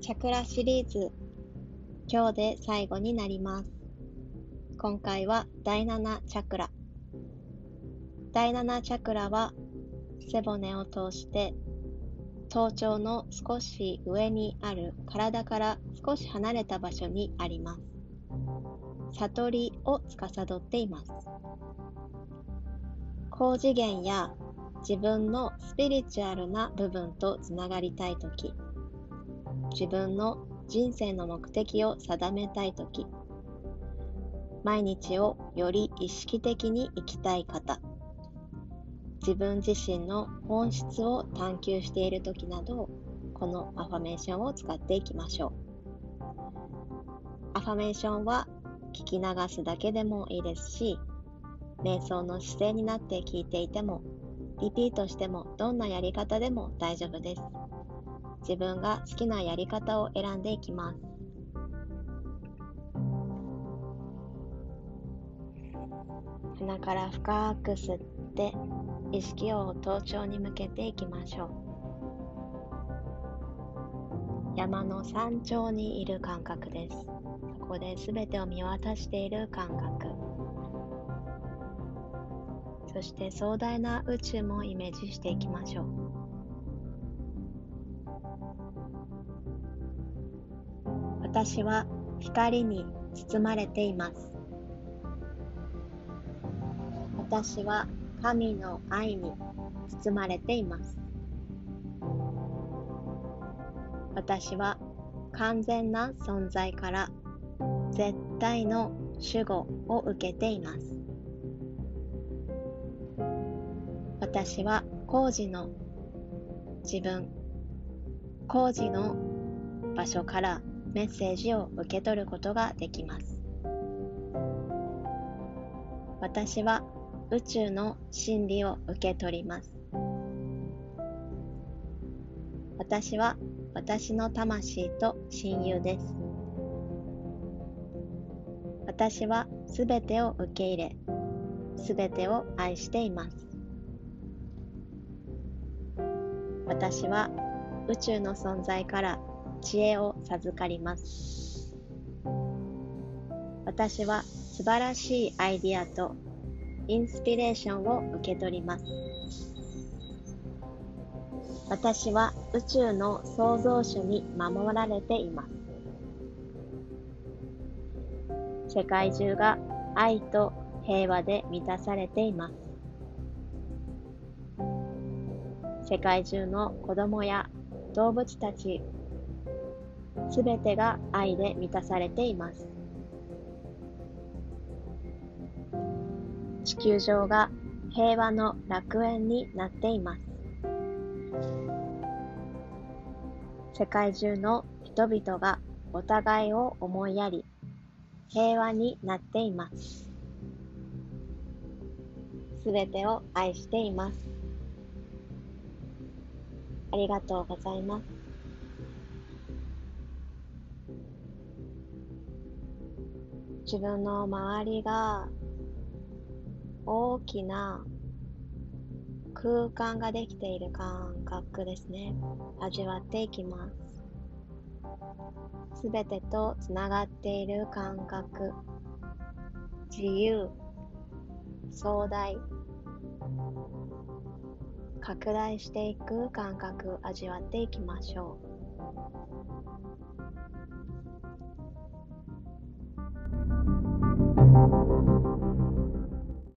チャクラシリーズ。今日で最後になります。今回は第7チャクラ。第7チャクラは背骨を通して頭頂の少し上にある体から少し離れた場所にあります。悟りを司っています。高次元や自分のスピリチュアルな部分とつながりたいとき、自分の人生の目的を定めたいとき、毎日をより意識的に生きたい方、自分自身の本質を探求しているときなど、このアファメーションを使っていきましょう。アファメーションは聞き流すだけでもいいですし、瞑想の姿勢になって聞いていてもリピートしてもどんなやり方でも大丈夫です。自分が好きなやり方を選んでいきます。鼻から深く吸って意識を頭頂に向けていきましょう。山の山頂にいる感覚です。そこで全てを見渡している感覚。そして壮大な宇宙もイメージしていきましょう私は光に包まれています。私は神の愛に包まれています。私は完全な存在から絶対の守護を受けています。私は工事の自分、工事の場所からメッセージを受け取ることができます。私は宇宙の真理を受け取ります。私は私の魂と親友です。私はすべてを受け入れ、すべてを愛しています。私は宇宙の存在から知恵を授かります。私は素晴らしいアイディアとインスピレーションを受け取ります。私は宇宙の創造主に守られています。世界中が愛と平和で満たされています。世界中の子供や動物たちすべてが愛で満たされています。地球上が平和の楽園になっています。世界中の人々がお互いを思いやり、平和になっています。すべてを愛しています。ありがとうございます。自分の周りが大きな空間ができている感覚ですね。味わっていきます。すべてとつながっている感覚。自由、壮大、拡大していく感覚味わっていきましょう